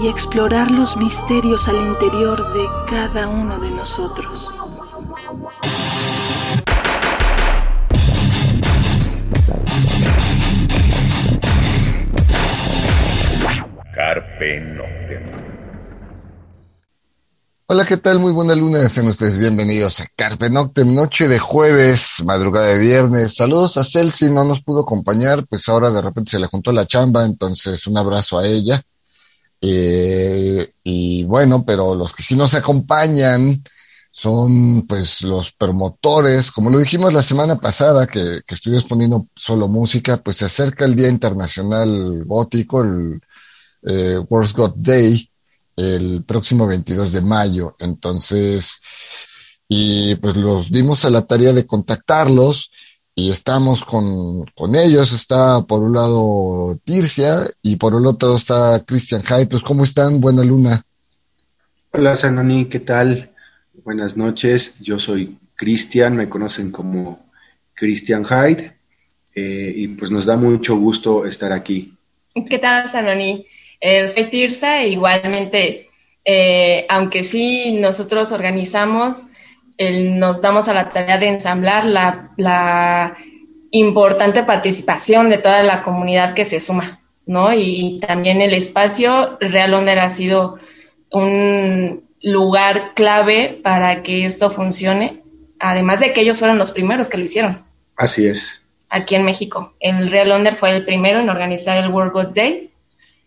y explorar los misterios al interior de cada uno de nosotros. Carpe Noctem. Hola, ¿qué tal? Muy buena luna, sean ustedes bienvenidos a Carpe Noctem, noche de jueves, madrugada de viernes. Saludos a Celsi, no nos pudo acompañar, pues ahora de repente se le juntó la chamba, entonces un abrazo a ella. Eh, y bueno, pero los que sí nos acompañan son pues los promotores, como lo dijimos la semana pasada que, que estuvimos poniendo solo música, pues se acerca el Día Internacional Gótico, el eh, World Day, el próximo 22 de mayo. Entonces, y pues los dimos a la tarea de contactarlos y estamos con, con, ellos. Está por un lado Tircia y por el otro está Christian Hyde. Pues, ¿cómo están? Buena luna. Hola, Sanoni, ¿qué tal? Buenas noches. Yo soy Christian, me conocen como Christian Hyde. Eh, y pues nos da mucho gusto estar aquí. ¿Qué tal, Sanoni? Eh, soy Tirsa e igualmente, eh, aunque sí nosotros organizamos nos damos a la tarea de ensamblar la, importante participación de toda la comunidad que se suma, ¿no? Y también el espacio Real Onder ha sido un lugar clave para que esto funcione, además de que ellos fueron los primeros que lo hicieron. Así es. Aquí en México. El Real Onder fue el primero en organizar el World God Day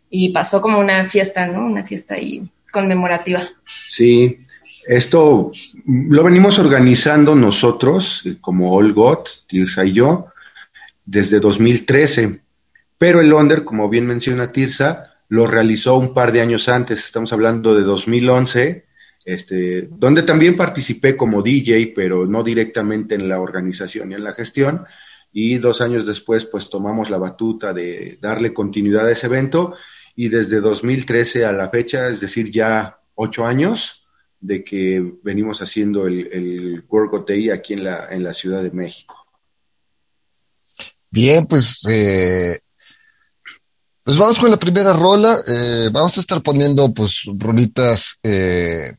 y pasó como una fiesta, ¿no? Una fiesta ahí conmemorativa. Sí, esto lo venimos organizando nosotros, eh, como All God, Tirsa y yo, desde 2013. Pero el Onder, como bien menciona Tirsa, lo realizó un par de años antes, estamos hablando de 2011, este, donde también participé como DJ, pero no directamente en la organización y en la gestión. Y dos años después, pues tomamos la batuta de darle continuidad a ese evento. Y desde 2013 a la fecha, es decir, ya ocho años, de que venimos haciendo el, el Work aquí en la, en la Ciudad de México. Bien, pues, eh, pues vamos con la primera rola. Eh, vamos a estar poniendo pues rolitas eh,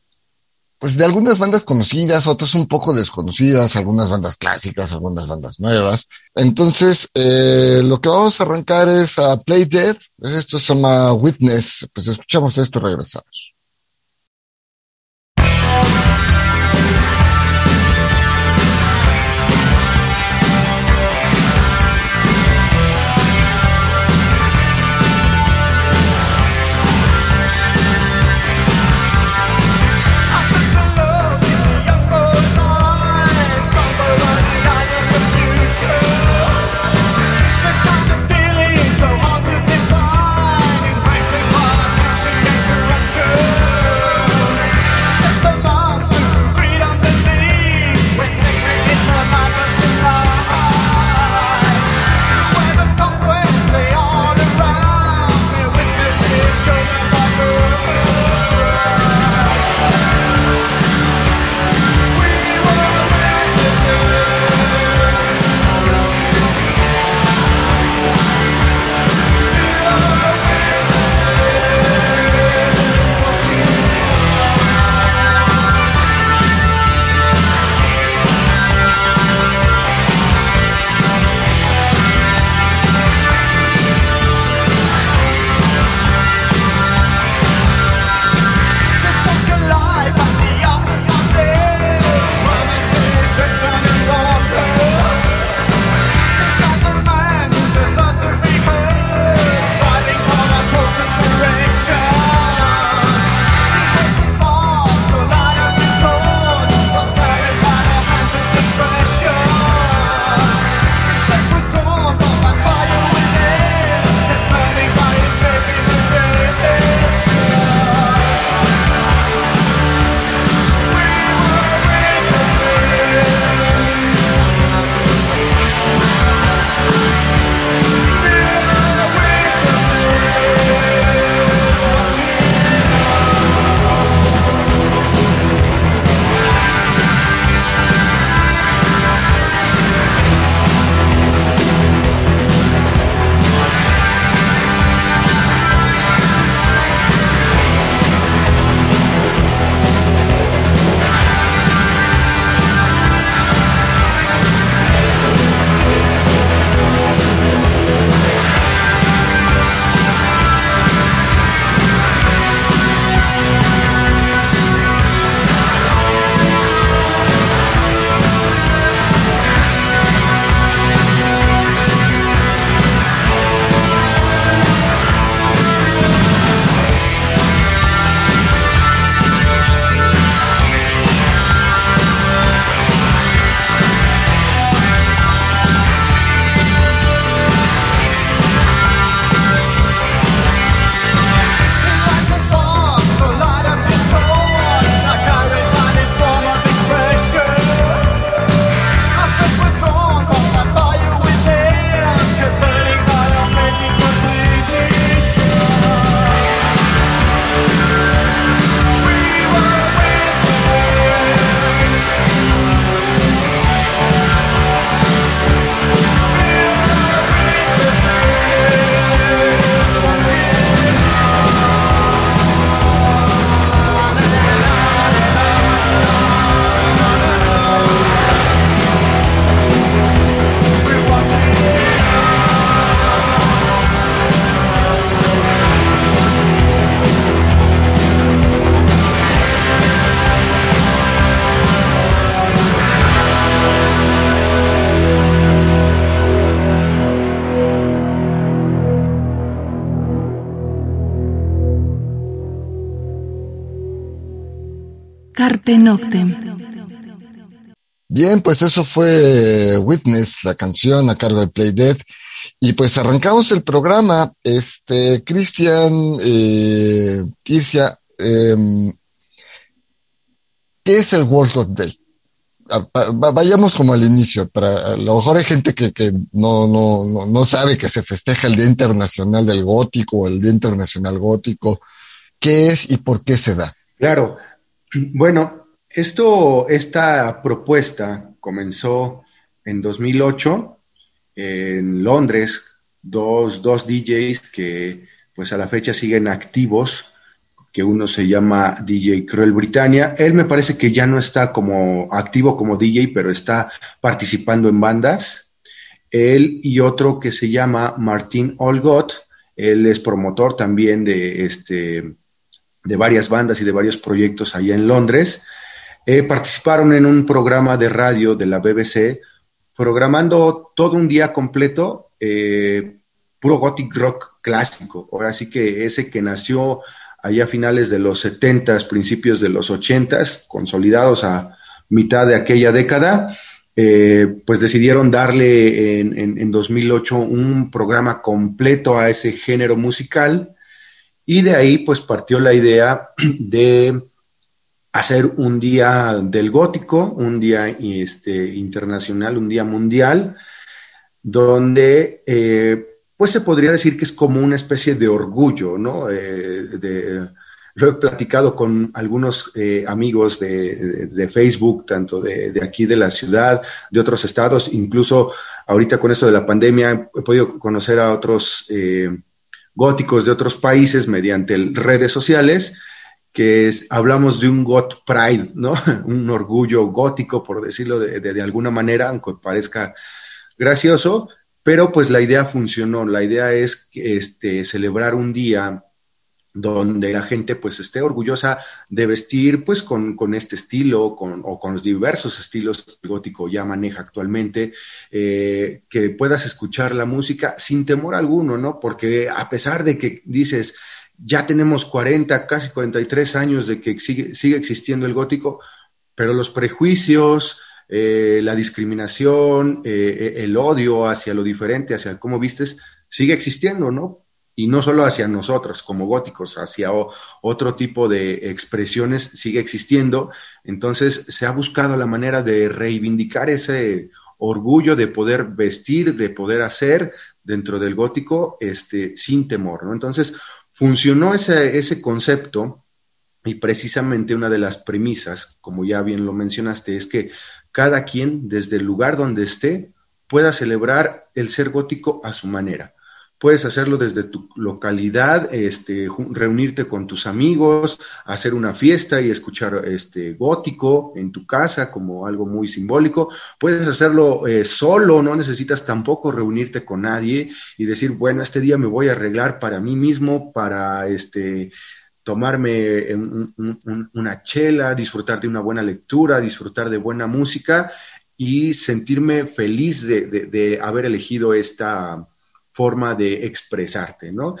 pues de algunas bandas conocidas, otras un poco desconocidas, algunas bandas clásicas, algunas bandas nuevas. Entonces, lo que vamos a arrancar es a Play Dead. Esto se llama Witness. Pues escuchamos esto y regresamos. Carpe Noctem. Bien, pues eso fue Witness, la canción a cargo de Play Dead. Y pues arrancamos el programa. Este, Cristian, eh, em, ¿qué es el World God Day? Vayamos como al inicio. Para, a lo mejor hay gente que, que no, no, no, sabe que se festeja el Día Internacional del Gótico o el Día Internacional Gótico. ¿Qué es y por qué se da? Claro. Bueno, esto, esta propuesta comenzó en 2008 en Londres, dos, dos DJs que pues a la fecha siguen activos, que uno se llama DJ Cruel Britannia. Él me parece que ya no está como activo como DJ, pero está participando en bandas. Él y otro que se llama Martín Olgot, él es promotor también de, este, de varias bandas y de varios proyectos allá en Londres. Eh, participaron en un programa de radio de la BBC programando todo un día completo, eh, puro gothic rock clásico. Ahora sí que ese que nació allá a finales de los 70 principios de los 80 consolidados a mitad de aquella década, eh, pues decidieron darle en, en, 2008 un programa completo a ese género musical y de ahí pues partió la idea de hacer un día del gótico, un día este, internacional, un día mundial, donde eh, pues se podría decir que es como una especie de orgullo, ¿no? Eh, lo he platicado con algunos eh, amigos de, Facebook, tanto de, aquí de la ciudad, de otros estados, incluso ahorita con esto de la pandemia he podido conocer a otros góticos de otros países mediante redes sociales que hablamos de un got pride, ¿no? un orgullo gótico, por decirlo de, alguna manera, aunque parezca gracioso, pero pues la idea funcionó. La idea es este, celebrar un día donde la gente pues esté orgullosa de vestir pues con, este estilo con, o con los diversos estilos que el gótico ya maneja actualmente, eh, que puedas escuchar la música sin temor alguno, ¿no? Porque a pesar de que dices, ya tenemos 40, casi 43 años de que sigue, sigue existiendo el gótico, pero los prejuicios, eh, la discriminación, eh, el odio hacia lo diferente, hacia cómo vistes, sigue existiendo, ¿no? Y no solo hacia nosotros como góticos, hacia otro tipo de expresiones sigue existiendo. Entonces se ha buscado la manera de reivindicar ese orgullo de poder vestir, de poder hacer dentro del gótico, este, sin temor, ¿no? Entonces, Funcionó ese, ese concepto y precisamente una de las premisas, como ya bien lo mencionaste, es que cada quien desde el lugar donde esté pueda celebrar el ser gótico a su manera. Puedes hacerlo desde tu localidad, este, reunirte con tus amigos, hacer una fiesta y escuchar este, gótico en tu casa como algo muy simbólico. Puedes hacerlo eh, solo, no necesitas tampoco reunirte con nadie y decir, bueno, este día me voy a arreglar para mí mismo, para este, tomarme una chela, disfrutar de una buena lectura, disfrutar de buena música y sentirme feliz de haber elegido esta forma de expresarte, ¿no?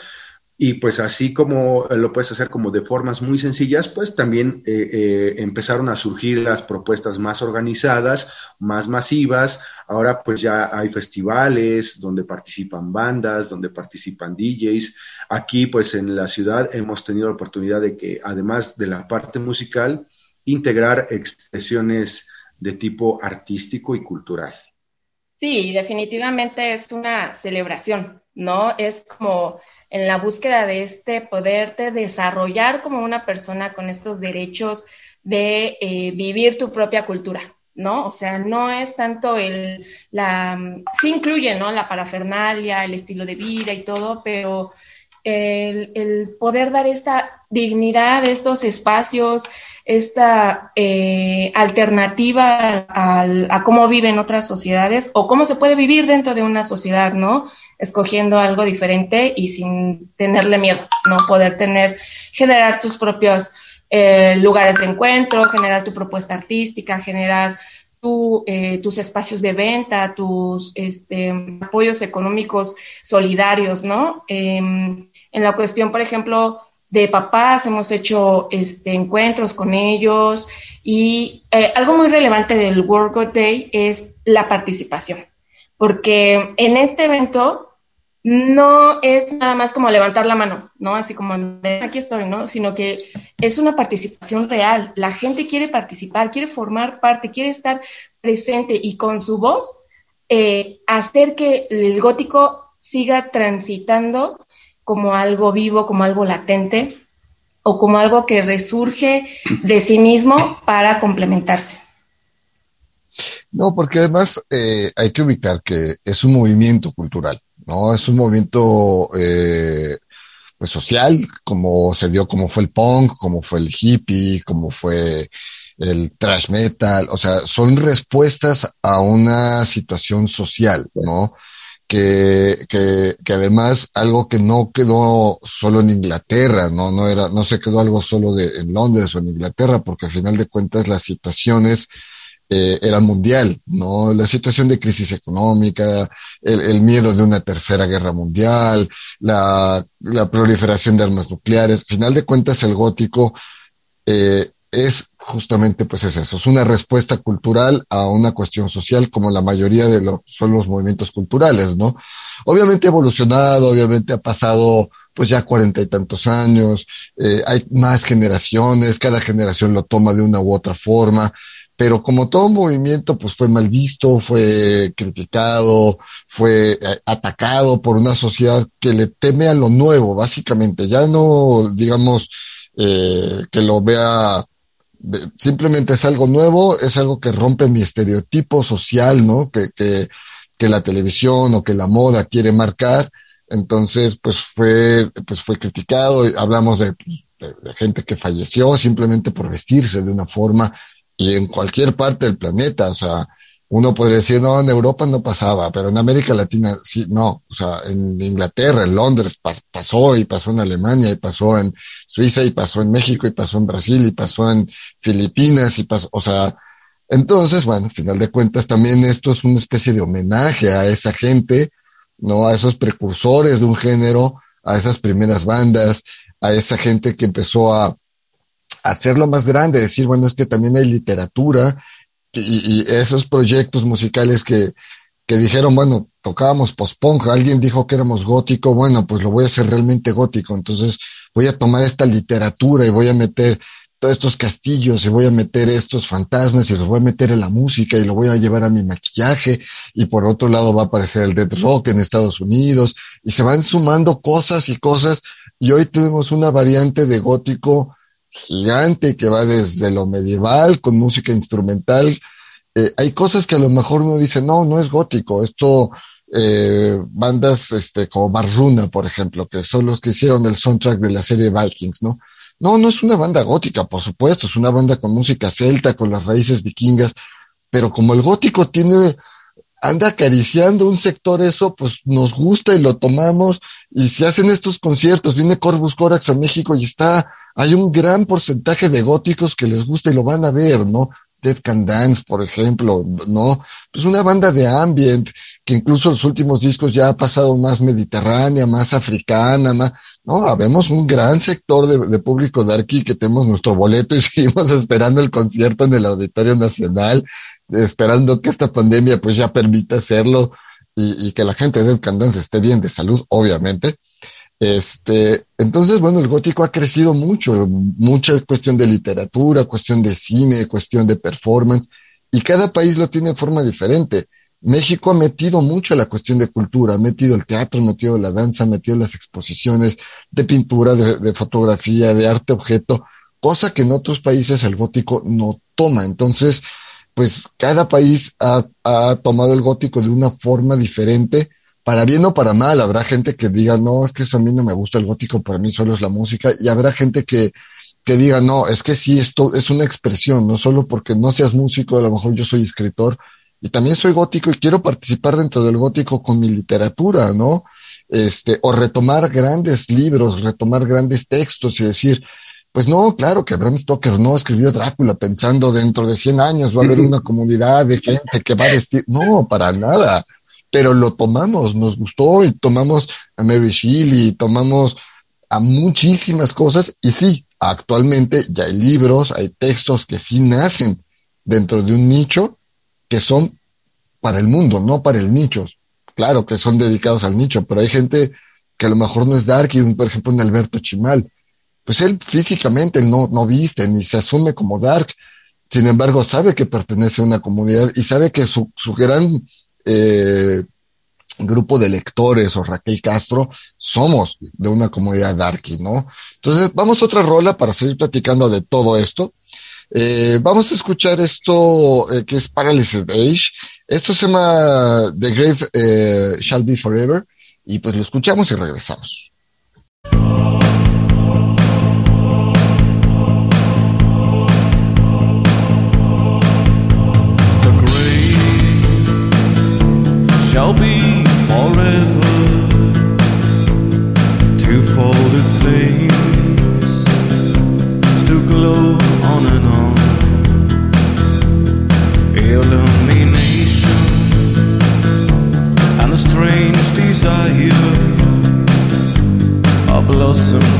Y pues así como lo puedes hacer como de formas muy sencillas, pues también eh, eh, empezaron a surgir las propuestas más organizadas, más masivas. Ahora pues ya hay festivales donde participan bandas, donde participan DJs. Aquí pues en la ciudad hemos tenido la oportunidad de que además de la parte musical, integrar expresiones de tipo artístico y cultural. Sí, definitivamente es una celebración, ¿no? Es como en la búsqueda de este poderte desarrollar como una persona con estos derechos de eh, vivir tu propia cultura, ¿no? O sea, no es tanto el, la, sí incluye, ¿no? La parafernalia, el estilo de vida y todo, pero el, poder dar esta dignidad, estos espacios, esta eh, alternativa a cómo viven otras sociedades o cómo se puede vivir dentro de una sociedad, ¿no? Escogiendo algo diferente y sin tenerle miedo, ¿no? Poder tener, generar tus propios eh, lugares de encuentro, generar tu propuesta artística, generar tu, eh, tus espacios de venta, tus este, apoyos económicos solidarios, ¿no? En la cuestión, por ejemplo, de papás, hemos hecho este, encuentros con ellos Y eh, algo muy relevante del World Day es la participación, porque en este evento no es nada más como levantar la mano, ¿no? Así como aquí estoy, ¿no? Sino que es una participación real. La gente quiere participar, quiere formar parte, quiere estar presente y con su voz eh, hacer que el gótico siga transitando como algo vivo, como algo latente o como algo que resurge de sí mismo para complementarse. No, porque además eh, hay que ubicar que es un movimiento cultural, ¿no? Es un movimiento eh, pues social, como se dio, como fue el punk, como fue el hippie, como fue el trash metal, o sea, son respuestas a una situación social, ¿no? Que, que, además algo que no quedó solo en Inglaterra, no, no era, no se quedó algo solo de, en Londres o en Inglaterra, porque al final de cuentas las situaciones eh, era mundial, ¿no? La situación de crisis económica, el, miedo de una tercera guerra mundial, la, la, proliferación de armas nucleares. Final de cuentas, el gótico eh, es justamente, pues es eso, es una respuesta cultural a una cuestión social como la mayoría de los, son los movimientos culturales, ¿no? Obviamente ha evolucionado, obviamente ha pasado pues ya cuarenta y tantos años, eh, hay más generaciones, cada generación lo toma de una u otra forma, pero como todo movimiento, pues fue mal visto, fue criticado, fue eh, atacado por una sociedad que le teme a lo nuevo, básicamente. Ya no, digamos, eh, que lo vea, simplemente es algo nuevo, es algo que rompe mi estereotipo social, ¿no? Que, que, la televisión o que la moda quiere marcar. Entonces, pues fue, pues fue criticado. Hablamos de, de gente que falleció simplemente por vestirse de una forma y en cualquier parte del planeta, o sea, uno podría decir, no, en Europa no pasaba, pero en América Latina sí, no, o sea, en Inglaterra, en Londres pasó y pasó en Alemania y pasó en Suiza y pasó en México y pasó en Brasil y pasó en Filipinas y pasó, o sea, entonces, bueno, al final de cuentas también esto es una especie de homenaje a esa gente, ¿no? A esos precursores de un género, a esas primeras bandas, a esa gente que empezó a, hacerlo más grande, decir, bueno, es que también hay literatura y, esos proyectos musicales que, que dijeron, bueno, tocábamos post-punk, alguien dijo que éramos gótico, bueno, pues lo voy a hacer realmente gótico, entonces voy a tomar esta literatura y voy a meter todos estos castillos y voy a meter estos fantasmas y los voy a meter en la música y lo voy a llevar a mi maquillaje y por otro lado va a aparecer el dead rock en Estados Unidos y se van sumando cosas y cosas y hoy tenemos una variante de gótico gigante que va desde lo medieval con música instrumental. Eh, hay cosas que a lo mejor uno dice, no, no es gótico, esto, eh, bandas este, como Barruna, por ejemplo, que son los que hicieron el soundtrack de la serie Vikings, ¿no? No, no es una banda gótica, por supuesto, es una banda con música celta, con las raíces vikingas, pero como el gótico tiene, anda acariciando un sector eso, pues nos gusta y lo tomamos, y si hacen estos conciertos, viene Corvus Corax a México y está hay un gran porcentaje de góticos que les gusta y lo van a ver, ¿no? Dead Can Dance, por ejemplo, ¿no? Pues una banda de ambient, que incluso los últimos discos ya ha pasado más mediterránea, más africana, más, no, habemos un gran sector de, público de aquí que tenemos nuestro boleto y seguimos esperando el concierto en el Auditorio Nacional, esperando que esta pandemia pues ya permita hacerlo y, y que la gente de Dead Can Dance esté bien de salud, obviamente. Este, entonces, bueno, el gótico ha crecido mucho, mucha cuestión de literatura, cuestión de cine, cuestión de performance, y cada país lo tiene de forma diferente. México ha metido mucho la cuestión de cultura, ha metido el teatro, ha metido la danza, ha metido las exposiciones de pintura, de, fotografía, de arte objeto, cosa que en otros países el gótico no toma. Entonces, pues cada país ha, ha tomado el gótico de una forma diferente para bien o para mal, habrá gente que diga, no, es que eso a mí no me gusta el gótico, para mí solo es la música, y habrá gente que, que diga, no, es que sí, esto es una expresión, no solo porque no seas músico, a lo mejor yo soy escritor, y también soy gótico y quiero participar dentro del gótico con mi literatura, ¿no? Este, o retomar grandes libros, retomar grandes textos y decir, pues no, claro que Bram Stoker no escribió Drácula pensando dentro de 100 años va a haber una comunidad de gente que va a vestir, no, para nada pero lo tomamos, nos gustó y tomamos a Mary Shelley, tomamos a muchísimas cosas y sí, Actualmente ya hay libros, hay textos que sí nacen dentro de un nicho que son para el mundo, no para el nicho. Claro que son dedicados al nicho, pero hay gente que a lo mejor no es dark, y por ejemplo un Alberto Chimal. Pues él físicamente no, no viste ni se asume como dark, sin embargo sabe que pertenece a una comunidad y sabe que su, su gran eh, grupo de lectores o Raquel Castro somos de una comunidad darky, ¿no? Entonces vamos a otra rola para seguir platicando de todo esto. Eh, vamos a escuchar esto eh, que es Paralysis Age. Esto se llama The Grave Shall Be Forever. Y pues lo escuchamos y regresamos. On and on. Illumination and a strange desire. A blossom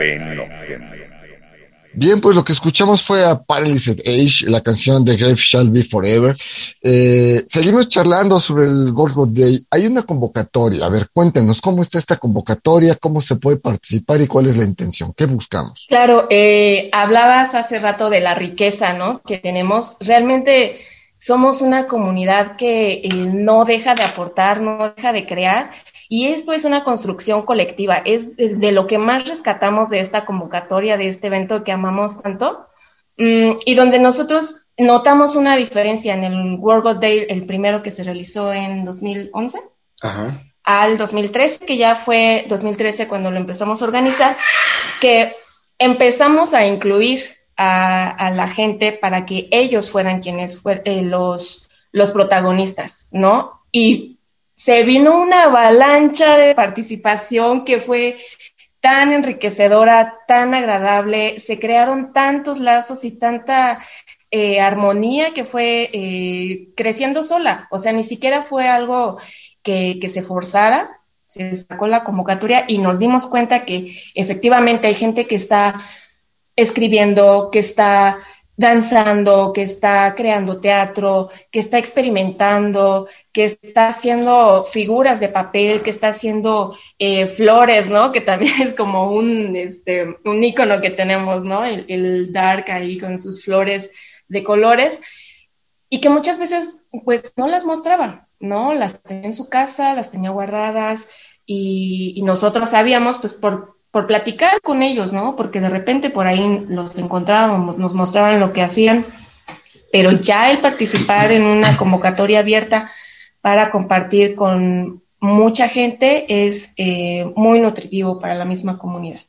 Carpe Noctem. Bien, pues lo que escuchamos fue a Paralyzed Age, la canción de Grave Shall Be Forever. Eh, seguimos charlando sobre el Gorgon Day. Hay una convocatoria. A ver, cuéntenos cómo está esta convocatoria, cómo se puede participar y cuál es la intención. ¿Qué buscamos? Claro, eh, hablabas hace rato de la riqueza, ¿no? Que tenemos. Realmente somos una comunidad que eh, no deja de aportar, no deja de crear y esto es una construcción colectiva, es de, lo que más rescatamos de esta convocatoria, de este evento que amamos tanto, mm, y donde nosotros notamos una diferencia en el World God Day, el primero que se realizó en 2011, al 2013, que ya fue 2013 cuando lo empezamos a organizar, que empezamos a incluir a, la gente para que ellos fueran quienes fueran eh, los, los protagonistas, ¿no? Y se vino una avalancha de participación que fue tan enriquecedora, tan agradable, se crearon tantos lazos y tanta eh, armonía que fue eh, creciendo sola, o sea, ni siquiera fue algo que, que se forzara, se sacó la convocatoria y nos dimos cuenta que efectivamente hay gente que está escribiendo, que está danzando, que está creando teatro, que está experimentando, que está haciendo figuras de papel, que está haciendo eh, flores, ¿no? Que también es como un, este, un ícono que tenemos, ¿no? El, dark ahí con sus flores de colores y que muchas veces pues no las mostraba, ¿no? Las tenía en su casa, las tenía guardadas y, y nosotros sabíamos pues por por platicar con ellos, ¿no? Porque de repente por ahí los encontrábamos, nos mostraban lo que hacían, pero ya el participar en una convocatoria abierta para compartir con mucha gente es eh, muy nutritivo para la misma comunidad.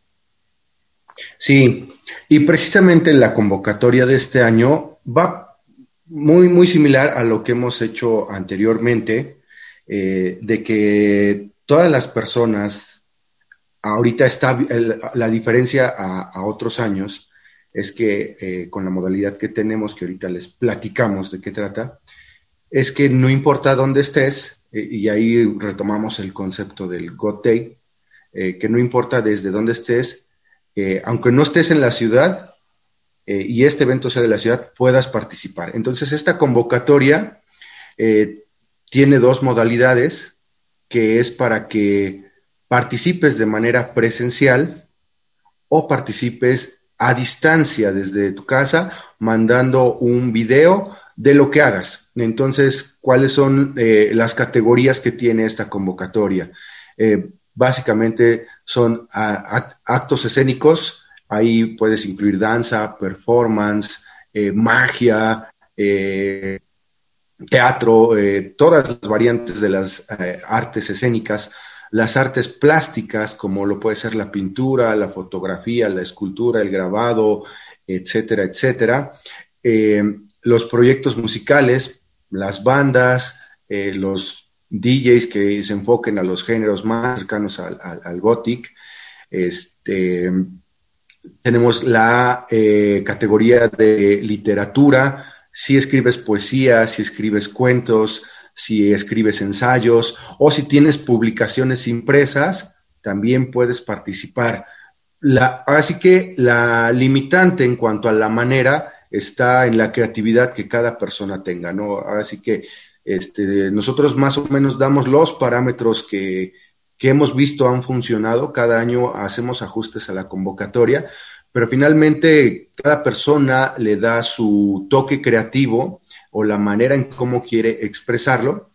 Sí, y precisamente la convocatoria de este año va muy, muy similar a lo que hemos hecho anteriormente, eh, de que todas las personas ahorita está la diferencia a, otros años es que eh, con la modalidad que tenemos, que ahorita les platicamos de qué trata, es que no importa dónde estés, eh, y ahí retomamos el concepto del God Day, eh, que no importa desde dónde estés, aunque no estés en la ciudad y este evento sea de la ciudad, puedas participar. Entonces, esta convocatoria tiene dos modalidades, que es para que participes de manera presencial o participes a distancia desde tu casa mandando un video de lo que hagas. Entonces, ¿cuáles son eh, las categorías que tiene esta convocatoria? Eh, básicamente son actos escénicos, ahí puedes incluir danza, performance, eh, magia, teatro, todas las variantes de las artes escénicas las artes plásticas, como lo puede ser la pintura, la fotografía, la escultura, el grabado, etcétera, etcétera. Eh, los proyectos musicales, las bandas, eh, los DJs que se enfoquen a los géneros más cercanos al, gothic. Este, tenemos la eh, categoría de literatura, si escribes poesía, si escribes cuentos, si escribes ensayos o si tienes publicaciones impresas, también puedes participar. La, así que la limitante en cuanto a la manera está en la creatividad que cada persona tenga, ¿no? Ahora sí que este, nosotros más o menos damos los parámetros que, que hemos visto han funcionado, cada año hacemos ajustes a la convocatoria, pero finalmente cada persona le da su toque creativo o la manera en cómo quiere expresarlo.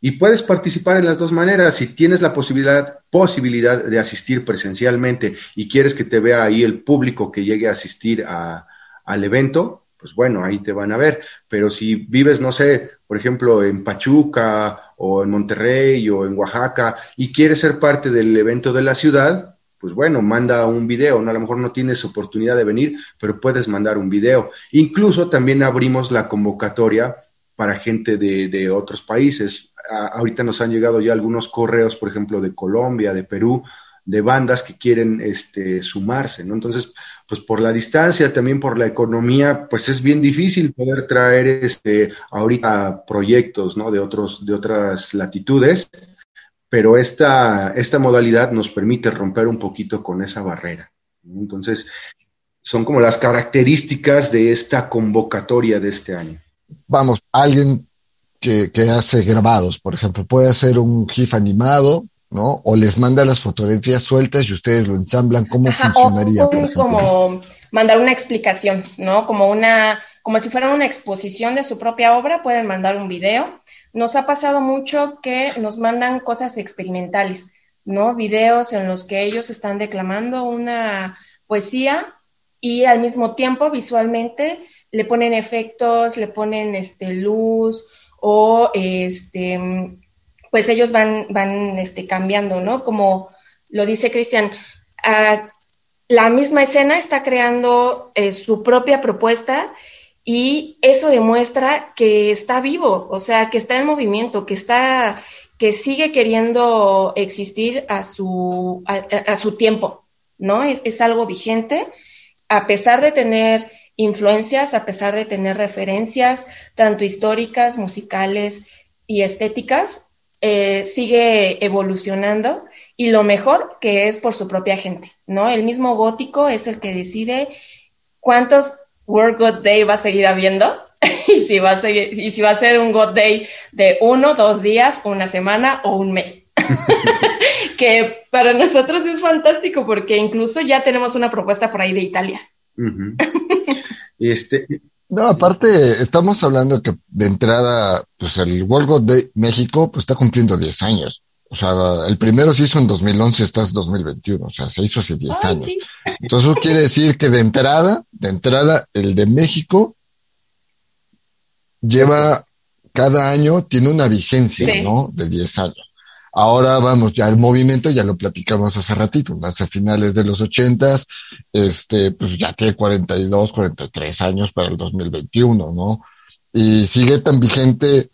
Y puedes participar en las dos maneras. Si tienes la posibilidad, posibilidad de asistir presencialmente y quieres que te vea ahí el público que llegue a asistir al evento, pues bueno, ahí te van a ver. Pero si vives, no sé, por ejemplo, en Pachuca o en Monterrey o en Oaxaca y quieres ser parte del evento de la ciudad, pues bueno, manda un video, ¿no? A lo mejor no tienes oportunidad de venir, pero puedes mandar un video. Incluso también abrimos la convocatoria para gente de, otros países. ahorita nos han llegado ya algunos correos, por ejemplo, de Colombia, de Perú, de bandas que quieren este, sumarse, ¿no? Entonces, pues por la distancia, también por la economía, pues es bien difícil poder traer este, ahorita proyectos, ¿no? De, otros, de otras latitudes pero esta, esta modalidad nos permite romper un poquito con esa barrera. Entonces, son como las características de esta convocatoria de este año. Vamos, alguien que, que hace grabados, por ejemplo, puede hacer un GIF animado, ¿no? O les manda las fotografías sueltas y ustedes lo ensamblan. ¿Cómo Ajá, funcionaría, o por ejemplo? como mandar una explicación, ¿no? Como una, como si fuera una exposición de su propia obra, pueden mandar un video. Nos ha pasado mucho que nos mandan cosas experimentales, ¿no? Videos en los que ellos están declamando una poesía y al mismo tiempo visualmente le ponen efectos, le ponen este luz o este pues ellos van van este cambiando, ¿no? Como lo dice Cristian, ah, la misma escena está creando eh, su propia propuesta y eso demuestra que está vivo, o sea, que está en movimiento, que está, que sigue queriendo existir a su, a, su tiempo, ¿no? Es, es algo vigente, a pesar de tener influencias, a pesar de tener referencias, tanto históricas, musicales y estéticas, eh, sigue evolucionando y lo mejor que es por su propia gente, ¿no? El mismo gótico es el que decide cuántos World God Day va a seguir habiendo y si va a seguir, y si va a ser un God Day de uno, dos días, una semana o un mes. que para nosotros es fantástico porque incluso ya tenemos una propuesta por ahí de Italia. Ujú. Este, No, aparte, estamos hablando que de entrada, pues el World God Day México, pues está cumpliendo 10 años. O sea, el primero se hizo en 2011, estás 2021, o sea, se hizo hace 10 Ay, años. sí. Entonces, eso quiere decir que de entrada, de entrada, el de México lleva cada año, tiene una vigencia, Sí. ¿no? De 10 años. Ahora vamos, ya el movimiento, ya lo platicamos hace ratito, hace finales de los ochentas, este, pues ya tiene 42, 43 años para el 2021, ¿no? Y sigue tan vigente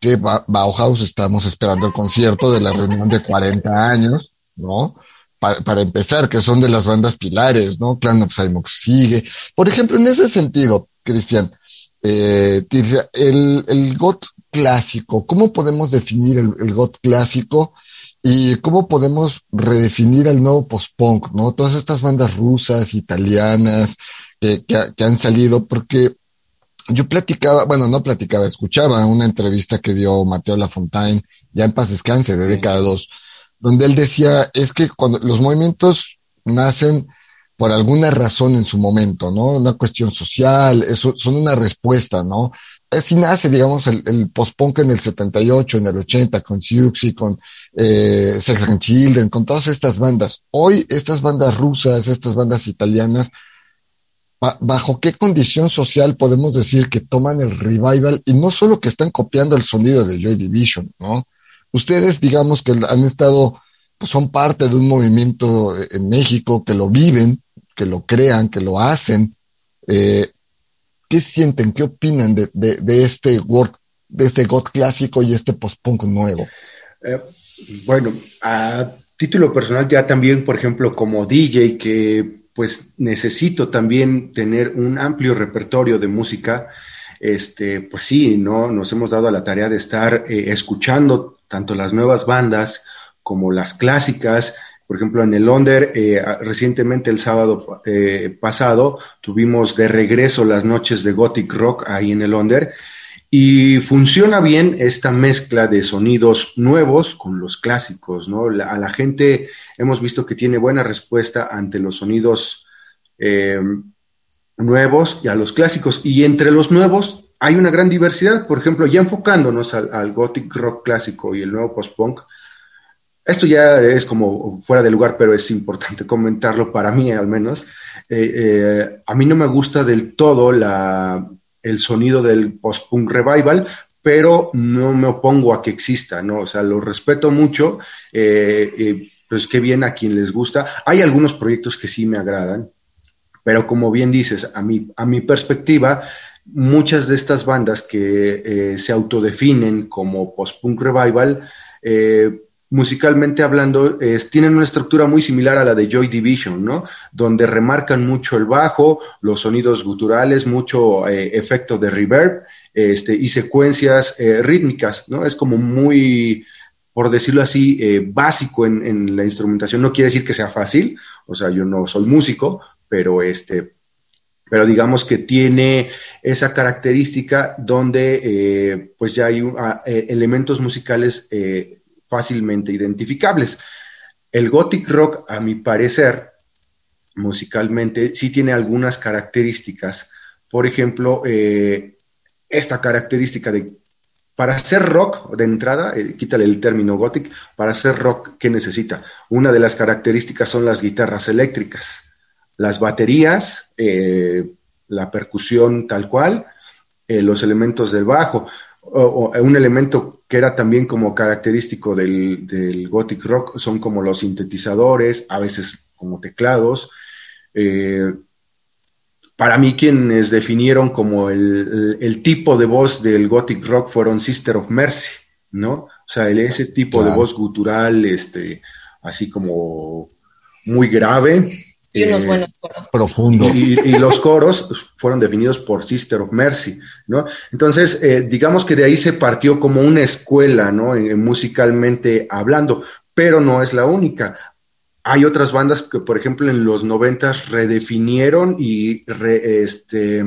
que Ba- Bauhaus estamos esperando el concierto de la reunión de 40 años, ¿no? Para, para empezar, que son de las bandas pilares, ¿no? Clan of sigue. Por ejemplo, en ese sentido, Cristian, eh, el, el clásico, ¿cómo podemos definir el, el clásico y cómo podemos redefinir el nuevo post-punk, ¿no? Todas estas bandas rusas, italianas, que, que han salido, porque yo platicaba, bueno, no platicaba, escuchaba una entrevista que dio Mateo Lafontaine, ya en paz descanse, de Sí. década 2, donde él decía, es que cuando los movimientos nacen por alguna razón en su momento, ¿no? Una cuestión social, eso, son una respuesta, ¿no? Así nace, digamos, el, el post-punk en el 78, en el 80, con Siouxsie, con eh, Sex and Children, con todas estas bandas. Hoy, estas bandas rusas, estas bandas italianas, ¿bajo qué condición social podemos decir que toman el revival y no solo que están copiando el sonido de Joy Division, ¿no? Ustedes, digamos que han estado, pues son parte de un movimiento en México, que lo viven, que lo crean, que lo hacen. Eh, ¿Qué sienten? ¿Qué opinan de, de, de este Word, de este God clásico y este post-punk nuevo? Eh, bueno, a título personal ya también, por ejemplo, como DJ, que pues necesito también tener un amplio repertorio de música, este, pues sí, ¿no? Nos hemos dado a la tarea de estar eh, escuchando tanto las nuevas bandas como las clásicas. Por ejemplo, en el Londer, eh, recientemente el sábado eh, pasado, tuvimos de regreso las noches de Gothic Rock ahí en el Londer. Y funciona bien esta mezcla de sonidos nuevos con los clásicos, ¿no? A la gente hemos visto que tiene buena respuesta ante los sonidos eh, nuevos y a los clásicos. Y entre los nuevos hay una gran diversidad. Por ejemplo, ya enfocándonos al, al gothic rock clásico y el nuevo post-punk, esto ya es como fuera de lugar, pero es importante comentarlo para mí al menos. Eh, eh, a mí no me gusta del todo la, el sonido del post-punk revival, pero no me opongo a que exista, ¿no? O sea, lo respeto mucho, eh, eh, pues qué bien a quien les gusta. Hay algunos proyectos que sí me agradan, pero como bien dices, a mi, a mi perspectiva, muchas de estas bandas que eh, se autodefinen como post-punk revival, eh, musicalmente hablando, tienen una estructura muy similar a la de Joy Division, ¿no? Donde remarcan mucho el bajo, los sonidos guturales, mucho eh, efecto de reverb este, y secuencias eh, rítmicas, ¿no? Es como muy, por decirlo así, eh, básico en, la instrumentación. No quiere decir que sea fácil, o sea, yo no soy músico, pero este, pero digamos que tiene esa característica donde pues ya hay uh, elementos musicales fácilmente identificables. El gothic rock, a mi parecer, musicalmente, sí tiene algunas características. Por ejemplo, eh, esta característica de, para hacer rock de entrada, quítale el término gothic, para hacer rock, ¿qué necesita? Una de las características son las guitarras eléctricas las baterías, eh, la percusión tal cual, eh, los elementos del bajo. O, un elemento que era también como característico del, gothic rock son como los sintetizadores, a veces como teclados. Eh, para mí quienes definieron como el, tipo de voz del gothic rock fueron Sister of Mercy, ¿no? O sea, ese tipo de voz gutural, este, así como muy grave, y unos eh, buenos coros. Profundo. Y, los coros fueron definidos por Sister of Mercy, ¿no? Entonces, eh, digamos que de ahí se partió como una escuela, ¿no? Eh, musicalmente hablando, pero no es la única. Hay otras bandas que, por ejemplo, en los noventas redefinieron y este,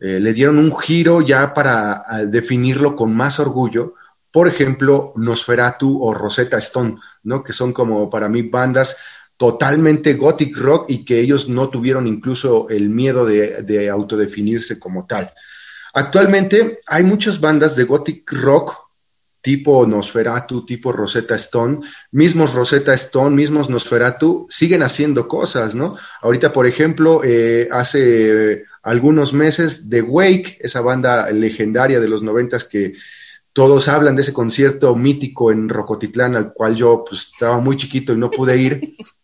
le dieron un giro ya para definirlo con más orgullo. Por ejemplo, Nosferatu o Rosetta Stone, ¿no? Que son como para mí bandas totalmente gothic rock y que ellos no tuvieron incluso el miedo de, autodefinirse como tal. Actualmente hay muchas bandas de gothic rock tipo Nosferatu, tipo Rosetta Stone, mismos Rosetta Stone, mismos Nosferatu, siguen haciendo cosas, ¿no? Ahorita, por ejemplo, eh, hace algunos meses, The Wake, esa banda legendaria de los noventas que todos hablan de ese concierto mítico en Rocotitlán, al cual yo pues, estaba muy chiquito y no pude ir,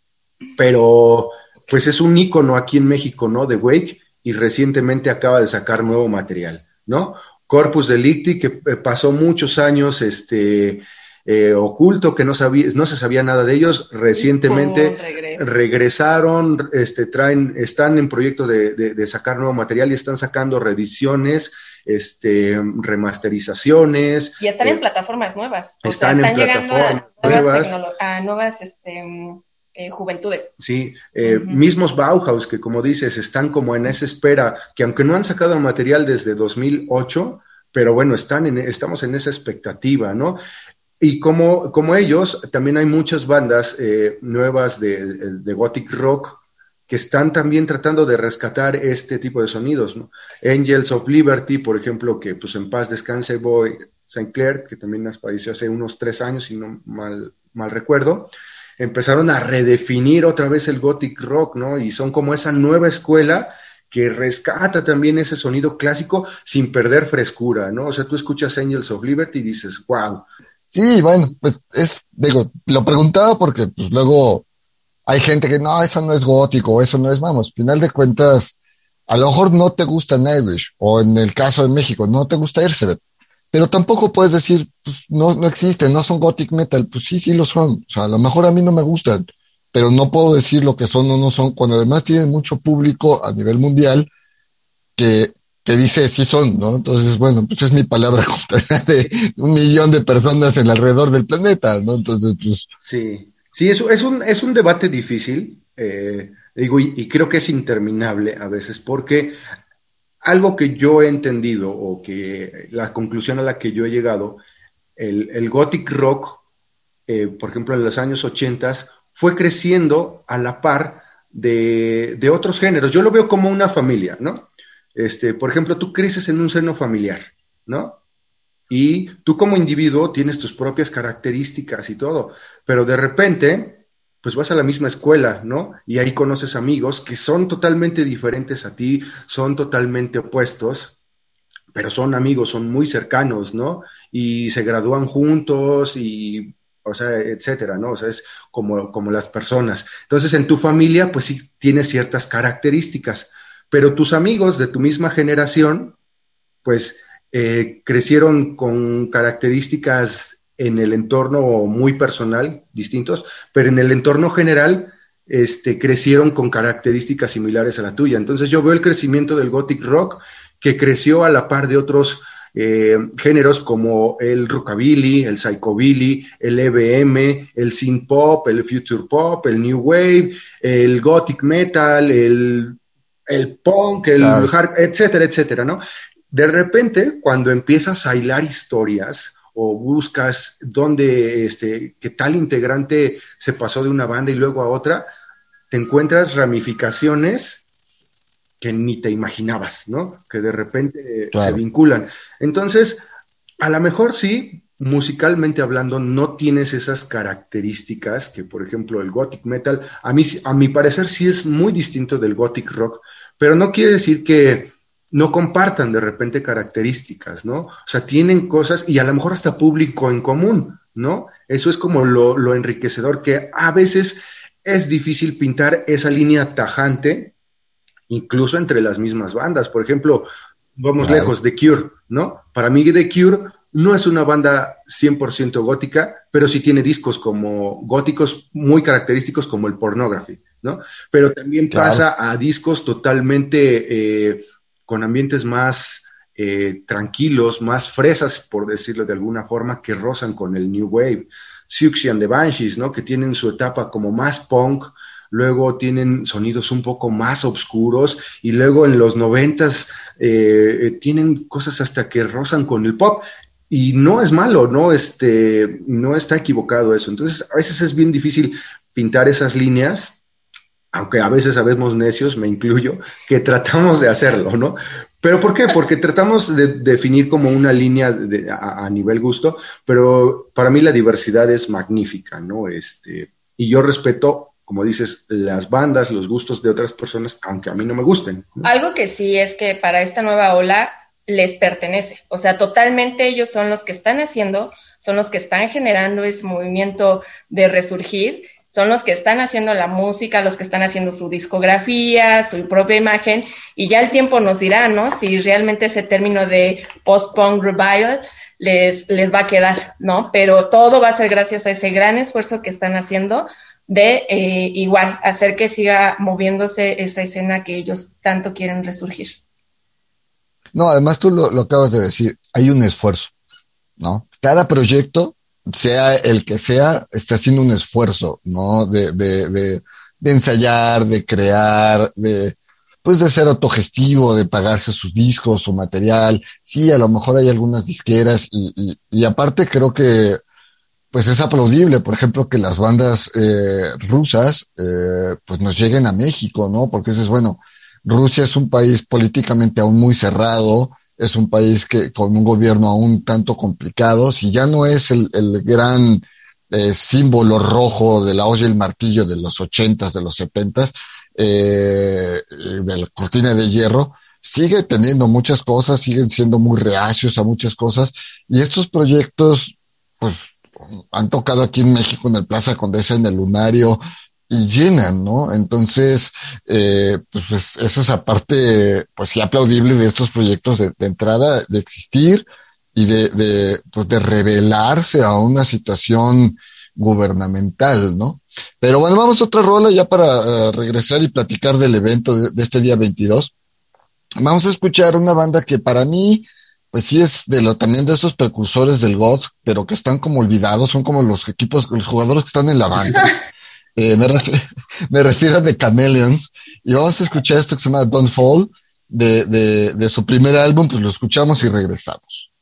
pero pues es un ícono aquí en México, ¿no? De Wake y recientemente acaba de sacar nuevo material, ¿no? Corpus Delicti, que eh, pasó muchos años este, eh, oculto, que no, sabía, no se sabía nada de ellos, recientemente regresaron, este, traen, están en proyecto de, sacar nuevo material y están sacando reediciones, este, remasterizaciones. Y están en eh, plataformas nuevas. están, en plataformas nuevas. A nuevas este, eh, juventudes. Sí, eh, mismos Bauhaus que como dices están como en esa espera, que aunque no han sacado material desde 2008, pero bueno, están en, estamos en esa expectativa, ¿no? Y como, como ellos, también hay muchas bandas eh, nuevas de, de, gothic rock que están también tratando de rescatar este tipo de sonidos, ¿no? Angels of Liberty, por ejemplo, que pues en paz descanse Boy St. Clair, que también nos padeció hace unos tres años, si no mal, mal recuerdo, empezaron a redefinir otra vez el gothic rock, ¿no? Y son como esa nueva escuela que rescata también ese sonido clásico sin perder frescura, ¿no? O sea, tú escuchas Angels of Liberty y dices, wow. Sí, bueno, pues es, digo, lo preguntaba porque pues luego hay gente que no, eso no es gótico, eso no es, vamos, final de cuentas, a lo mejor no te gusta Nightwish, o en el caso de México, no te gusta Ercebet, pero tampoco puedes decir, pues no, no existen, no son gothic metal. Pues sí, sí lo son. O sea, a lo mejor a mí no me gustan, pero no puedo decir lo que son o no son, cuando además tienen mucho público a nivel mundial que, que dice sí son, ¿no? Entonces, bueno, pues es mi palabra contra de un millón de personas en alrededor del planeta, ¿no? Entonces, pues. Sí, sí, eso es un, es un debate difícil. Eh, digo, y, creo que es interminable a veces, porque algo que yo he entendido o que la conclusión a la que yo he llegado, el, gothic rock, eh, por ejemplo, en los años 80 fue creciendo a la par de, otros géneros. Yo lo veo como una familia, ¿no? Este, por ejemplo, tú creces en un seno familiar, ¿no? Y tú como individuo tienes tus propias características y todo, pero de repente pues vas a la misma escuela, ¿no? Y ahí conoces amigos que son totalmente diferentes a ti, son totalmente opuestos, pero son amigos, son muy cercanos, ¿no? Y se gradúan juntos y, o sea, etcétera, ¿no? O sea, es como, como las personas. Entonces, en tu familia, pues sí tienes ciertas características, pero tus amigos de tu misma generación, pues eh, crecieron con características en el entorno muy personal, distintos, pero en el entorno general este, crecieron con características similares a la tuya. Entonces yo veo el crecimiento del gothic rock que creció a la par de otros eh, géneros como el rockabilly, el psychobilly, el EBM, el synth pop, el future pop, el new wave, el gothic metal, el el punk, el hard, etcétera, etcétera, ¿no? De repente, cuando empiezas a hilar historias o buscas dónde, este, que tal integrante se pasó de una banda y luego a otra, te encuentras ramificaciones que ni te imaginabas, ¿no? Que de repente se vinculan. Entonces, a lo mejor sí, musicalmente hablando, no tienes esas características que, por ejemplo, el gothic metal, a mí, a mi parecer, sí es muy distinto del gothic rock, pero no quiere decir que no compartan de repente características, ¿no? O sea, tienen cosas y a lo mejor hasta público en común, ¿no? Eso es como lo, lo enriquecedor, que a veces es difícil pintar esa línea tajante, incluso entre las mismas bandas. Por ejemplo, vamos lejos, The Cure, ¿no? Para mí The Cure no es una banda 100% gótica, pero sí tiene discos como góticos muy característicos como el Pornography, ¿no? Pero también pasa a discos totalmente eh, con ambientes más eh, tranquilos, más fresas, por decirlo de alguna forma, que rozan con el New Wave. Siouxsie and the Banshees, ¿no? Que tienen su etapa como más punk, luego tienen sonidos un poco más oscuros y luego en los noventas eh, tienen cosas hasta que rozan con el pop y no es malo, no este, no está equivocado eso. Entonces a veces es bien difícil pintar esas líneas, aunque a veces sabemos necios, me incluyo, que tratamos de hacerlo, ¿no? ¿Pero por qué? Porque tratamos de definir como una línea a, nivel gusto, pero para mí la diversidad es magnífica, ¿no? Este, y yo respeto, como dices, las bandas, los gustos de otras personas, aunque a mí no me gusten. Algo que sí es que para esta nueva ola les pertenece, o sea, totalmente ellos son los que están haciendo, son los que están generando ese movimiento de resurgir son los que están haciendo la música, los que están haciendo su discografía, su propia imagen, y ya el tiempo nos dirá, ¿no? Si realmente ese término de post-punk revival les, les va a quedar, ¿no? Pero todo va a ser gracias a ese gran esfuerzo que están haciendo de eh, igual hacer que siga moviéndose esa escena que ellos tanto quieren resurgir. No, además tú lo, lo acabas de decir, hay un esfuerzo, ¿no? Cada proyecto sea el que sea, está haciendo un esfuerzo, ¿no? De, de, de, de, ensayar, de crear, de, pues de ser autogestivo, de pagarse sus discos, su material. Sí, a lo mejor hay algunas disqueras y, y, y aparte creo que, pues es aplaudible, por ejemplo, que las bandas eh, rusas, eh, pues nos lleguen a México, ¿no? Porque es bueno, Rusia es un país políticamente aún muy cerrado, es un país que con un gobierno aún tanto complicado, si ya no es el, el gran eh, símbolo rojo de la olla y el martillo de los ochentas, de los setentas, eh, de la cortina de hierro, sigue teniendo muchas cosas, siguen siendo muy reacios a muchas cosas, y estos proyectos, pues, han tocado aquí en México en el Plaza Condesa, en el Lunario, y llenan, ¿no? Entonces, eh, pues, pues eso es aparte, pues sí, aplaudible de estos proyectos de, entrada, de existir y de, de, pues, de revelarse a una situación gubernamental, ¿no? Pero bueno, vamos a otra rola ya para uh, regresar y platicar del evento de, este día 22. Vamos a escuchar una banda que para mí, pues sí es de lo, también de esos precursores del God, pero que están como olvidados, son como los equipos, los jugadores que están en la banda. Eh, me, refiero, me, refiero a The Chameleons. Y vamos a escuchar esto que se llama Don't Fall, de, de, de su primer álbum, pues lo escuchamos y regresamos.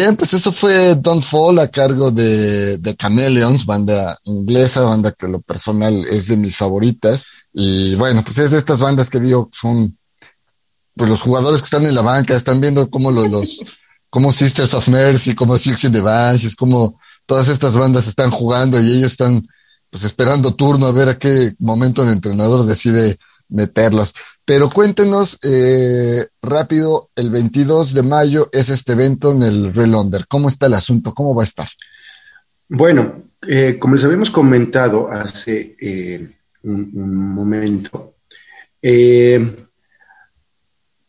Bien, pues eso fue Don't Fall a cargo de, de Chameleons, banda inglesa, banda que lo personal es de mis favoritas. Y bueno, pues es de estas bandas que digo, son pues los jugadores que están en la banca, están viendo cómo los, los como Sisters of Mercy, como Six in the Banshees, como todas estas bandas están jugando y ellos están pues esperando turno a ver a qué momento el entrenador decide meterlos. Pero cuéntenos eh, rápido, el 22 de mayo es este evento en el Real Under. ¿Cómo está el asunto? ¿Cómo va a estar? Bueno, eh, como les habíamos comentado hace eh, un, momento,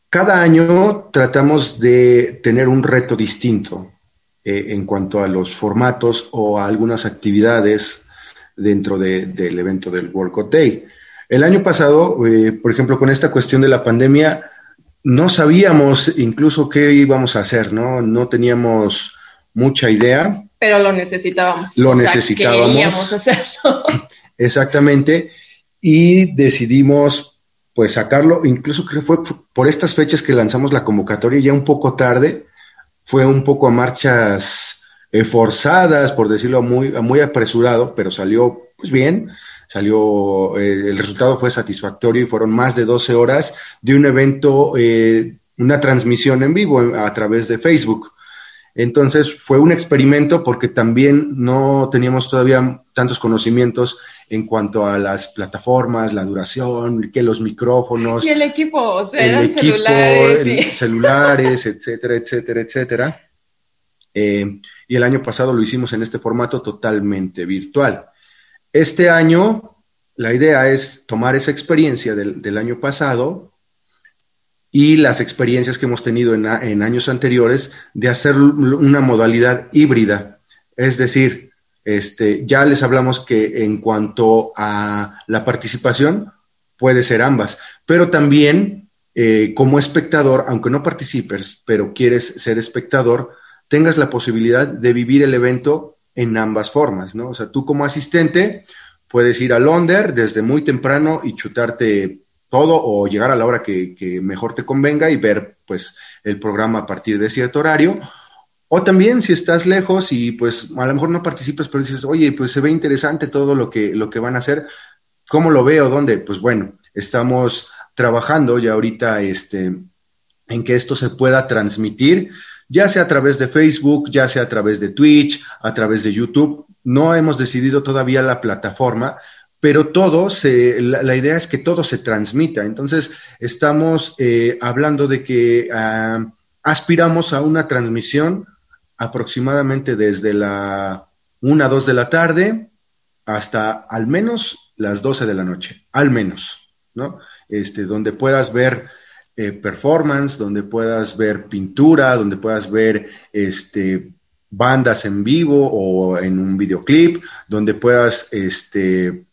cada año tratamos de tener un reto distinto en cuanto a los formatos o a algunas actividades dentro de, del evento del World Cup Day. El año pasado, eh, por ejemplo, con esta cuestión de la pandemia, no sabíamos incluso qué íbamos a hacer, ¿no? No teníamos mucha idea. Pero lo necesitábamos. Lo necesitábamos. queríamos hacerlo. Exactamente. Y decidimos, pues, sacarlo. Incluso creo que fue por estas fechas que lanzamos la convocatoria, ya un poco tarde. Fue un poco a marchas eh, forzadas, por decirlo muy, muy apresurado, pero salió, pues, bien salió, eh, el resultado fue satisfactorio y fueron más de 12 horas de un evento, eh, una transmisión en vivo a través de Facebook. Entonces fue un experimento porque también no teníamos todavía tantos conocimientos en cuanto a las plataformas, la duración, que los micrófonos. Y el equipo, o sea, eran celulares. Celulares, etcétera, etcétera, etcétera. Eh, y el año pasado lo hicimos en este formato totalmente virtual. Este año, la idea es tomar esa experiencia del, año pasado y las experiencias que hemos tenido en, años anteriores de hacer una modalidad híbrida. Es decir, este, ya les hablamos que en cuanto a la participación, puede ser ambas, pero también eh, como espectador, aunque no participes, pero quieres ser espectador, tengas la posibilidad de vivir el evento en ambas formas, ¿no? O sea, tú como asistente puedes ir a Londres desde muy temprano y chutarte todo o llegar a la hora que, mejor te convenga y ver pues el programa a partir de cierto horario. O también si estás lejos y pues a lo mejor no participas, pero dices, oye, pues se ve interesante todo lo que, lo que van a hacer, ¿cómo lo veo? ¿Dónde? Pues bueno, estamos trabajando ya ahorita este, en que esto se pueda transmitir ya sea a través de Facebook, ya sea a través de Twitch, a través de YouTube. No hemos decidido todavía la plataforma, pero todo se, la, idea es que todo se transmita. Entonces, estamos eh, hablando de que ah, aspiramos a una transmisión aproximadamente desde la 1 a 2 de la tarde hasta al menos las 12 de la noche, al menos, ¿no? Este, donde puedas ver eh, performance, donde puedas ver pintura, donde puedas ver este, bandas en vivo o en un videoclip, donde puedas este,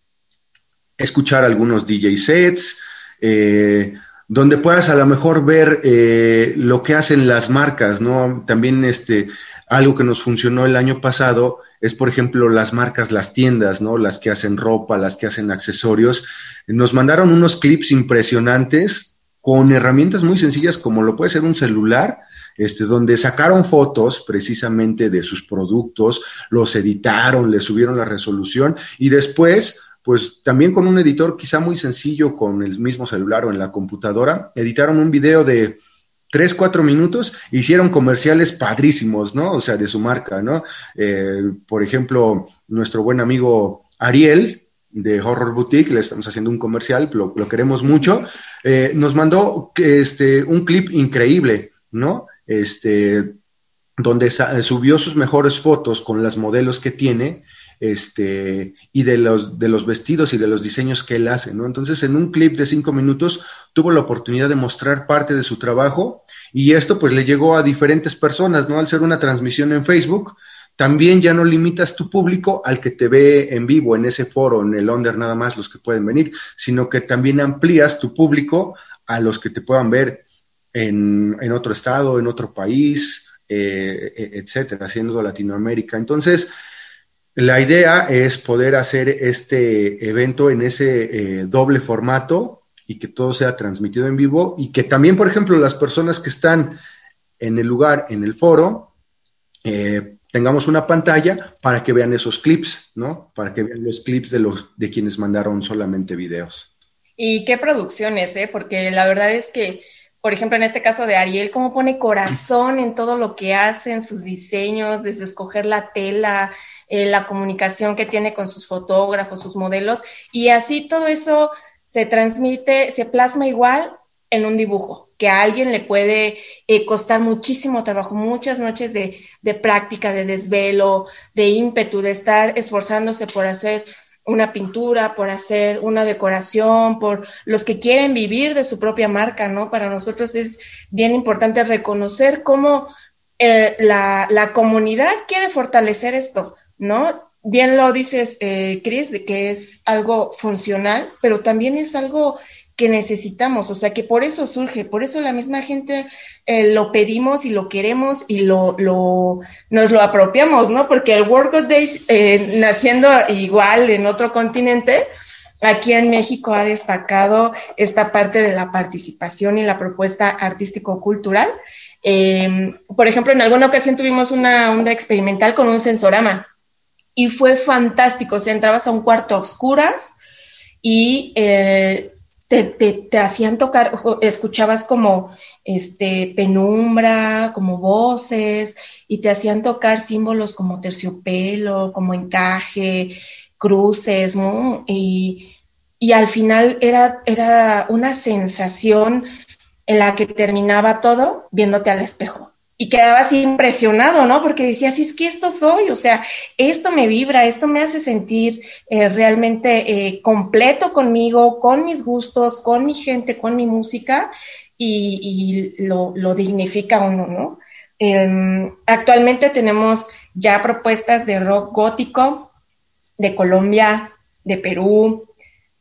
escuchar algunos DJ sets, eh, donde puedas a lo mejor ver eh, lo que hacen las marcas, ¿no? También este, algo que nos funcionó el año pasado es, por ejemplo, las marcas, las tiendas, ¿no? Las que hacen ropa, las que hacen accesorios. Nos mandaron unos clips impresionantes con herramientas muy sencillas como lo puede ser un celular, este, donde sacaron fotos precisamente de sus productos, los editaron, le subieron la resolución y después, pues también con un editor quizá muy sencillo con el mismo celular o en la computadora, editaron un video de tres, cuatro minutos, hicieron comerciales padrísimos, ¿no? O sea, de su marca, ¿no? Eh, por ejemplo, nuestro buen amigo Ariel, de Horror Boutique, le estamos haciendo un comercial, lo, queremos mucho, eh, nos mandó este, un clip increíble, ¿no? Este, donde subió sus mejores fotos con las modelos que tiene, este, y de los, de los vestidos y de los diseños que él hace, ¿no? Entonces, en un clip de cinco minutos, tuvo la oportunidad de mostrar parte de su trabajo, y esto pues le llegó a diferentes personas, ¿no? Al ser una transmisión en Facebook, también ya no limitas tu público al que te ve en vivo en ese foro, en el under nada más los que pueden venir, sino que también amplías tu público a los que te puedan ver en, otro estado, en otro país, eh, e, etcétera, haciendo Latinoamérica. Entonces, la idea es poder hacer este evento en ese eh, doble formato y que todo sea transmitido en vivo y que también, por ejemplo, las personas que están en el lugar, en el foro, eh, tengamos una pantalla para que vean esos clips, ¿no? Para que vean los clips de los de quienes mandaron solamente videos. Y qué producciones, ¿eh? Porque la verdad es que, por ejemplo, en este caso de Ariel, cómo pone corazón en todo lo que hace, en sus diseños, desde escoger la tela, eh, la comunicación que tiene con sus fotógrafos, sus modelos, y así todo eso se transmite, se plasma igual en un dibujo, que a alguien le puede eh, costar muchísimo trabajo, muchas noches de, de práctica, de desvelo, de ímpetu, de estar esforzándose por hacer una pintura, por hacer una decoración, por los que quieren vivir de su propia marca, ¿no? Para nosotros es bien importante reconocer cómo eh, la, la, comunidad quiere fortalecer esto, ¿no? Bien lo dices, eh, Chris, de que es algo funcional, pero también es algo que necesitamos, o sea que por eso surge, por eso la misma gente eh, lo pedimos y lo queremos y lo, nos lo apropiamos, ¿no? Porque el World of Days, eh, naciendo igual en otro continente, aquí en México ha destacado esta parte de la participación y la propuesta artístico-cultural. Eh, por ejemplo, en alguna ocasión tuvimos una onda experimental con un sensorama y fue fantástico. O sea, entrabas a un cuarto a oscuras y eh, te, te, te, hacían tocar, escuchabas como este, penumbra, como voces, y te hacían tocar símbolos como terciopelo, como encaje, cruces. Y, y al final era, era una sensación en la que terminaba todo viéndote al espejo y quedabas impresionado, ¿no? Porque decías, es que esto soy, o sea, esto me vibra, esto me hace sentir eh, realmente eh, completo conmigo, con mis gustos, con mi gente, con mi música, y, lo, lo, dignifica uno, ¿no? Eh, actualmente tenemos ya propuestas de rock gótico de Colombia, de Perú,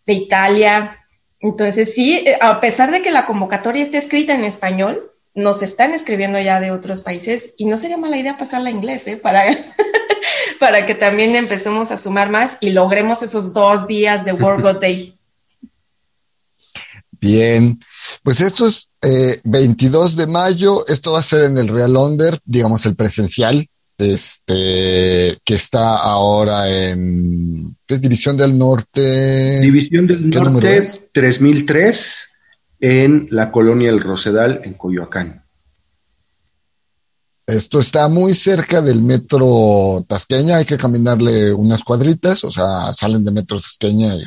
de Italia. Entonces, sí, eh, a pesar de que la convocatoria esté escrita en español, nos están escribiendo ya de otros países y no sería mala idea pasarla a inglés, ¿eh? Para, para que también empecemos a sumar más y logremos esos dos días de World God Day. Bien, pues esto es eh, 22 de mayo, esto va a ser en el Real Under, digamos el presencial, este, que está ahora en, ¿qué es División del Norte? División del Norte 3003 en la colonia El Rosedal, en Coyoacán. Esto está muy cerca del metro Tasqueña, hay que caminarle unas cuadritas, o sea, salen de metro Tasqueña y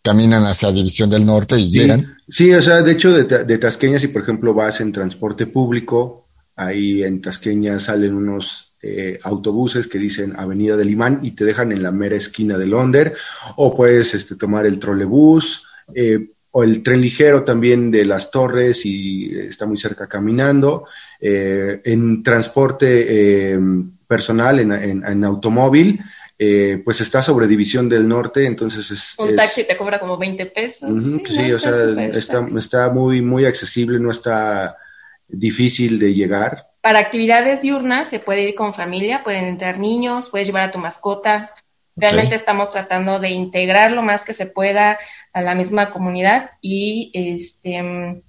caminan hacia División del Norte y sí. llegan. Sí, o sea, de hecho, de, de, Tasqueña, si por ejemplo vas en transporte público, ahí en Tasqueña salen unos eh, autobuses que dicen Avenida del Imán y te dejan en la mera esquina de Londres, o puedes este, tomar el trolebús. Eh, o el tren ligero también de las torres y está muy cerca caminando. Eh, en transporte eh, personal, en, en, en automóvil, eh, pues está sobre División del Norte, entonces es... Un taxi te cobra como 20 pesos. Uh -huh, sí, sí no, o sea, super, está, está, muy, muy accesible, no está difícil de llegar. Para actividades diurnas se puede ir con familia, pueden entrar niños, puedes llevar a tu mascota, Realmente estamos tratando de integrar lo más que se pueda a la misma comunidad y este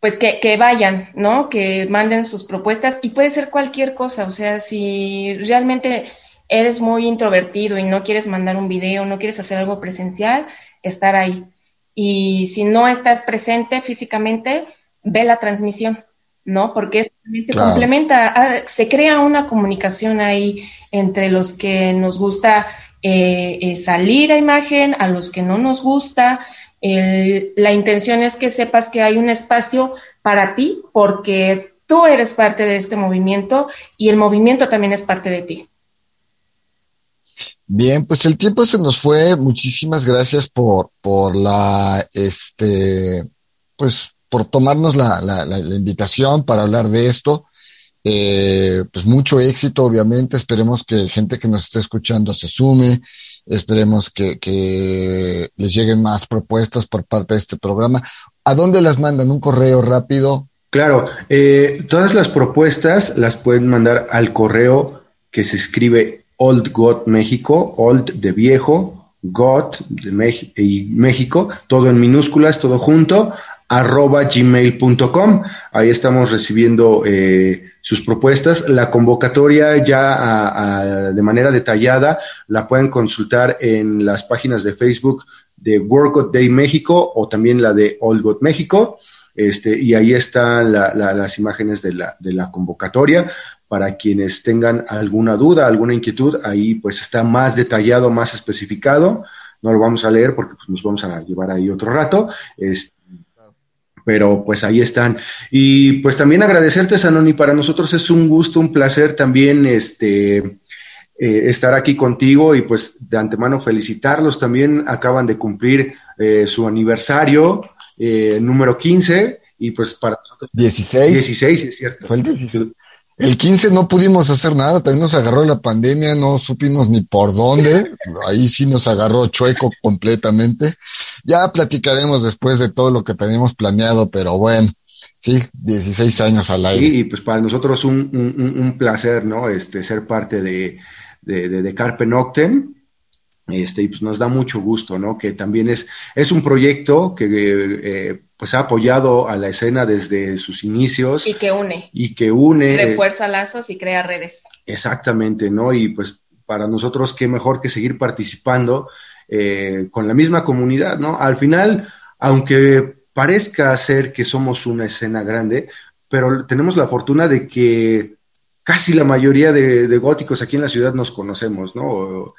pues que, que, vayan, ¿no? Que manden sus propuestas y puede ser cualquier cosa, o sea, si realmente eres muy introvertido y no quieres mandar un video, no quieres hacer algo presencial, estar ahí. Y si no estás presente físicamente, ve la transmisión, ¿no? Porque es, claro. complementa, ah, se crea una comunicación ahí entre los que nos gusta eh, eh, salir a imagen, a los que no nos gusta. El, la intención es que sepas que hay un espacio para ti porque tú eres parte de este movimiento y el movimiento también es parte de ti. Bien, pues el tiempo se nos fue. Muchísimas gracias por, por la, este, pues por tomarnos la, la, la, invitación para hablar de esto. Eh, pues mucho éxito, obviamente. Esperemos que gente que nos esté escuchando se sume. Esperemos que, que, les lleguen más propuestas por parte de este programa. ¿A dónde las mandan? ¿Un correo rápido? Claro, eh, todas las propuestas las pueden mandar al correo que se escribe Old God México, Old de viejo, God de México, y México, todo en minúsculas, todo junto, arroba gmail.com. Ahí estamos recibiendo eh, sus propuestas. La convocatoria ya de manera detallada la pueden consultar en las páginas de Facebook de Work Day México o también la de All God México. Este, y ahí están las imágenes de la, de la convocatoria. Para quienes tengan alguna duda, alguna inquietud, ahí pues está más detallado, más especificado. No lo vamos a leer porque pues, nos vamos a llevar ahí otro rato. Este, pero pues ahí están. Y pues también agradecerte, Sanoni, para nosotros es un gusto, un placer también este, eh, estar aquí contigo y pues de antemano felicitarlos. También acaban de cumplir eh, su aniversario eh, número 15 y pues para... 16. 16, es cierto. Fue el el 15 no pudimos hacer nada, también nos agarró la pandemia, no supimos ni por dónde, ahí sí nos agarró chueco completamente. Ya platicaremos después de todo lo que teníamos planeado, pero bueno, sí, 16 años al aire. Sí, y pues para nosotros un, placer, ¿no? Este, ser parte de, de, de, Carpe Noctem. Este, y pues nos da mucho gusto, ¿no? Que también es, es un proyecto que eh, pues ha apoyado a la escena desde sus inicios. Y que une. Y que une. Refuerza lazos y crea redes. Exactamente, ¿no? Y pues para nosotros qué mejor que seguir participando eh, con la misma comunidad, ¿no? Al final, aunque parezca ser que somos una escena grande, pero tenemos la fortuna de que casi la mayoría de, góticos aquí en la ciudad nos conocemos, ¿no?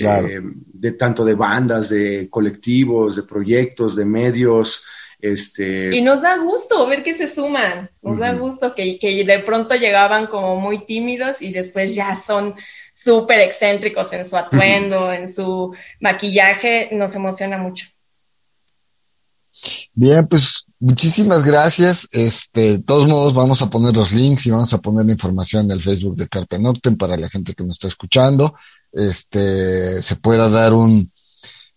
Claro. Eh, de tanto de bandas, de colectivos, de proyectos, de medios, este... Y nos da gusto ver que se suman, nos da gusto que, que, de pronto llegaban como muy tímidos y después ya son súper excéntricos en su atuendo, en su maquillaje, nos emociona mucho. Bien, pues muchísimas gracias. Este, de todos modos, vamos a poner los links y vamos a poner la información en el Facebook de Carpe Noctem para la gente que nos está escuchando. Este, se pueda dar un,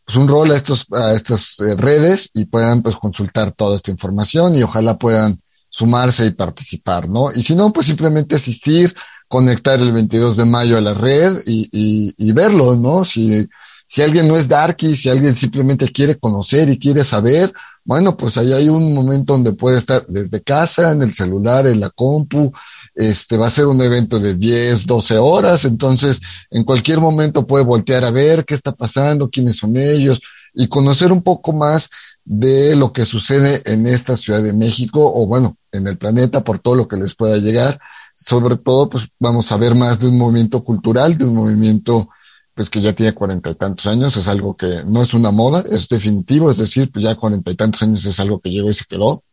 pues un rol a estos a estas eh, redes y puedan pues consultar toda esta información y ojalá puedan sumarse y participar, ¿no? Y si no, pues simplemente asistir, conectar el 22 de mayo a la red y, y, y verlo, ¿no? Si, si alguien no es darky, si alguien simplemente quiere conocer y quiere saber, bueno, pues ahí hay un momento donde puede estar desde casa, en el celular, en la compu, este va a ser un evento de 10, 12 horas, entonces en cualquier momento puede voltear a ver qué está pasando, quiénes son ellos y conocer un poco más de lo que sucede en esta Ciudad de México o bueno, en el planeta por todo lo que les pueda llegar. Sobre todo, pues vamos a ver más de un movimiento cultural, de un movimiento pues que ya tiene cuarenta y tantos años, es algo que no es una moda, es definitivo, es decir, pues ya cuarenta y tantos años es algo que llegó y se quedó.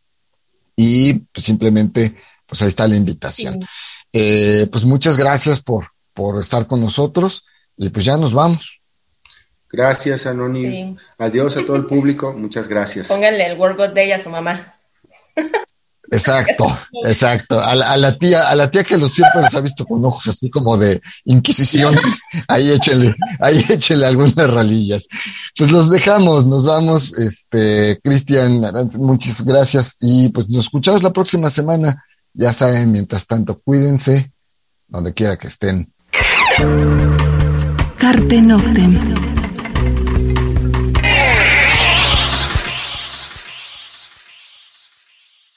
Y pues simplemente pues ahí está la invitación. Eh, pues muchas gracias por, por estar con nosotros y pues ya nos vamos. Gracias, Anónimo. Adiós a todo el público. Muchas gracias. Pónganle el Work God Day a su mamá. Exacto, exacto. A la, tía, a la tía que los siempre los ha visto con ojos así como de inquisición, ahí échenle, ahí échenle algunas ralillas. Pues los dejamos, nos vamos, este, Cristian, muchas gracias y pues nos escuchamos la próxima semana. Ya saben, mientras tanto, cuídense donde quiera que estén. Carpe Noctem.